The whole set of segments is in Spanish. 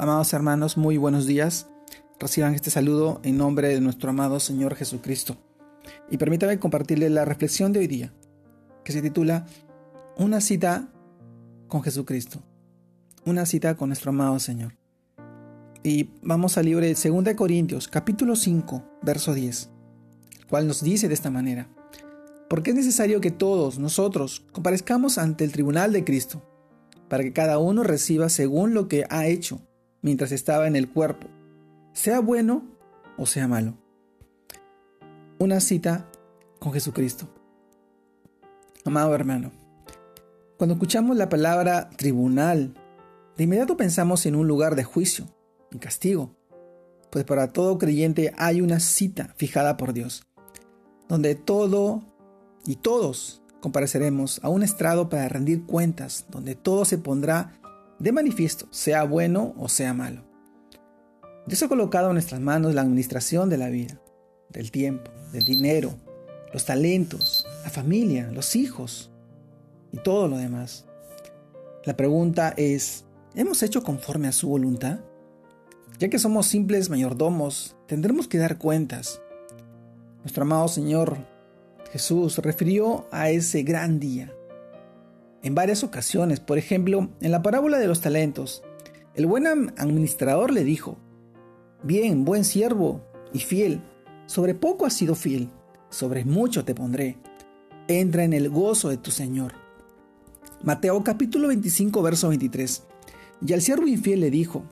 Amados hermanos, muy buenos días. Reciban este saludo en nombre de nuestro amado Señor Jesucristo. Y permítame compartirles la reflexión de hoy día, que se titula Una cita con Jesucristo. Una cita con nuestro amado Señor. Y vamos al libro de 2 Corintios, capítulo 5, verso 10, el cual nos dice de esta manera. Porque es necesario que todos nosotros comparezcamos ante el tribunal de Cristo, para que cada uno reciba según lo que ha hecho mientras estaba en el cuerpo, sea bueno o sea malo. Una cita con Jesucristo. Amado hermano, cuando escuchamos la palabra tribunal, de inmediato pensamos en un lugar de juicio y castigo, pues para todo creyente hay una cita fijada por Dios, donde todo y todos compareceremos a un estrado para rendir cuentas, donde todo se pondrá de manifiesto, sea bueno o sea malo. Dios ha colocado en nuestras manos la administración de la vida, del tiempo, del dinero, los talentos, la familia, los hijos y todo lo demás. La pregunta es, ¿hemos hecho conforme a su voluntad? Ya que somos simples mayordomos, tendremos que dar cuentas. Nuestro amado Señor Jesús refirió a ese gran día, en varias ocasiones. Por ejemplo, en la parábola de los talentos, el buen administrador le dijo, Bien, buen siervo y fiel, sobre poco has sido fiel, sobre mucho te pondré. Entra en el gozo de tu Señor. Mateo capítulo 25, verso 23. Y al siervo infiel le dijo,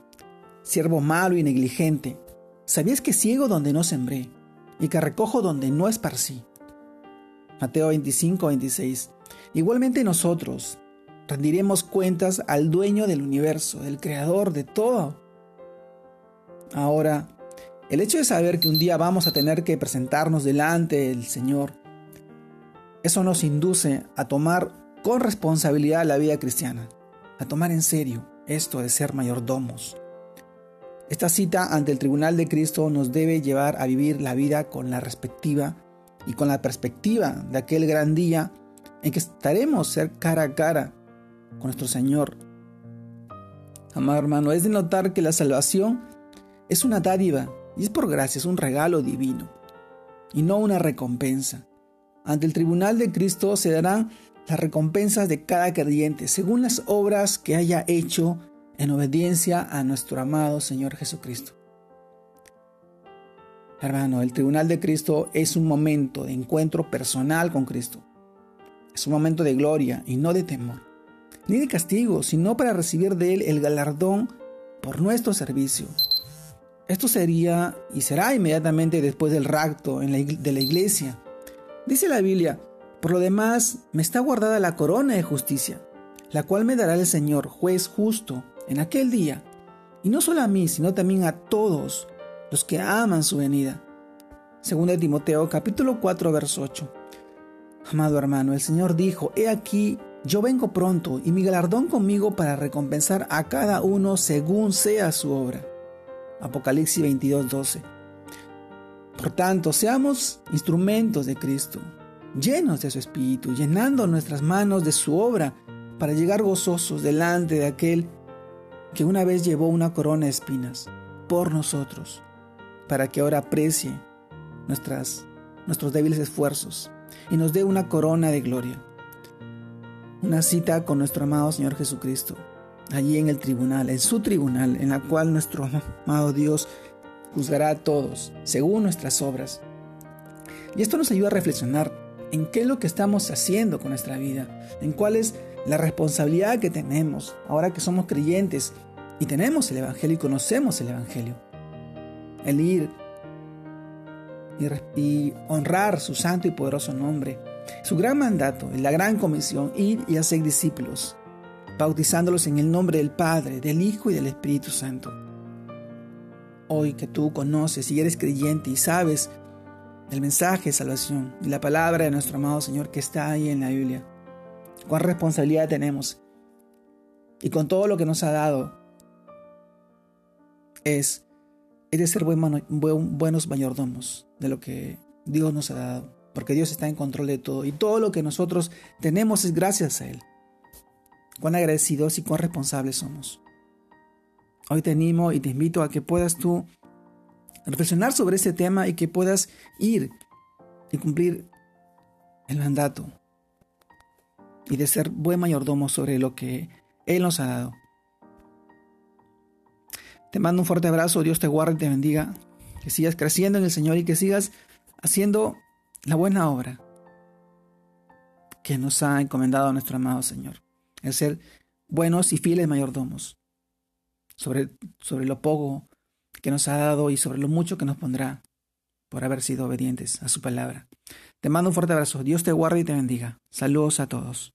Siervo malo y negligente, ¿sabías que ciego donde no sembré y que recojo donde no esparcí? Mateo 25, 26. Igualmente nosotros rendiremos cuentas al dueño del universo, del creador de todo. Ahora, el hecho de saber que un día vamos a tener que presentarnos delante del Señor, eso nos induce a tomar con responsabilidad la vida cristiana, a tomar en serio esto de ser mayordomos. Esta cita ante el tribunal de Cristo nos debe llevar a vivir la vida con la respectiva y con la perspectiva de aquel gran día en que estaremos ser cara a cara con nuestro Señor. Amado hermano, es de notar que la salvación es una dádiva y es por gracia, es un regalo divino y no una recompensa. Ante el tribunal de Cristo se darán las recompensas de cada creyente según las obras que haya hecho en obediencia a nuestro amado Señor Jesucristo. Hermano, el tribunal de Cristo es un momento de encuentro personal con Cristo. Es momento de gloria y no de temor, ni de castigo, sino para recibir de Él el galardón por nuestro servicio. Esto sería y será inmediatamente después del rapto la de la iglesia. Dice la Biblia, por lo demás me está guardada la corona de justicia, la cual me dará el Señor, juez justo, en aquel día, y no solo a mí, sino también a todos los que aman su venida. Según Timoteo capítulo 4 verso 8. Amado hermano, el Señor dijo, He aquí, yo vengo pronto y mi galardón conmigo para recompensar a cada uno según sea su obra. Apocalipsis 22, 12. Por tanto, seamos instrumentos de Cristo, llenos de su Espíritu, llenando nuestras manos de su obra para llegar gozosos delante de aquel que una vez llevó una corona de espinas por nosotros, para que ahora aprecie nuestras, nuestros débiles esfuerzos y nos dé una corona de gloria. Una cita con nuestro amado Señor Jesucristo, allí en el tribunal, en su tribunal, en la cual nuestro amado Dios juzgará a todos según nuestras obras. Y esto nos ayuda a reflexionar en qué es lo que estamos haciendo con nuestra vida, en cuál es la responsabilidad que tenemos ahora que somos creyentes y tenemos el Evangelio y conocemos el Evangelio. El ir y, honrar su santo y poderoso nombre. Su gran mandato y la gran comisión, ir y hacer discípulos, bautizándolos en el nombre del Padre, del Hijo y del Espíritu Santo. Hoy que tú conoces y eres creyente y sabes el mensaje de salvación y la palabra de nuestro amado Señor que está ahí en la Biblia, cuán responsabilidad tenemos y con todo lo que nos ha dado es es de ser buenos mayordomos de lo que Dios nos ha dado, porque Dios está en control de todo y todo lo que nosotros tenemos es gracias a Él. Cuán agradecidos y cuán responsables somos. Hoy te animo y te invito a que puedas tú reflexionar sobre este tema y que puedas ir y cumplir el mandato y de ser buen mayordomo sobre lo que Él nos ha dado. Te mando un fuerte abrazo, Dios te guarde y te bendiga, que sigas creciendo en el Señor y que sigas haciendo la buena obra que nos ha encomendado nuestro amado Señor, el ser buenos y fieles mayordomos sobre, sobre lo poco que nos ha dado y sobre lo mucho que nos pondrá por haber sido obedientes a su palabra. Te mando un fuerte abrazo. Dios te guarde y te bendiga. Saludos a todos.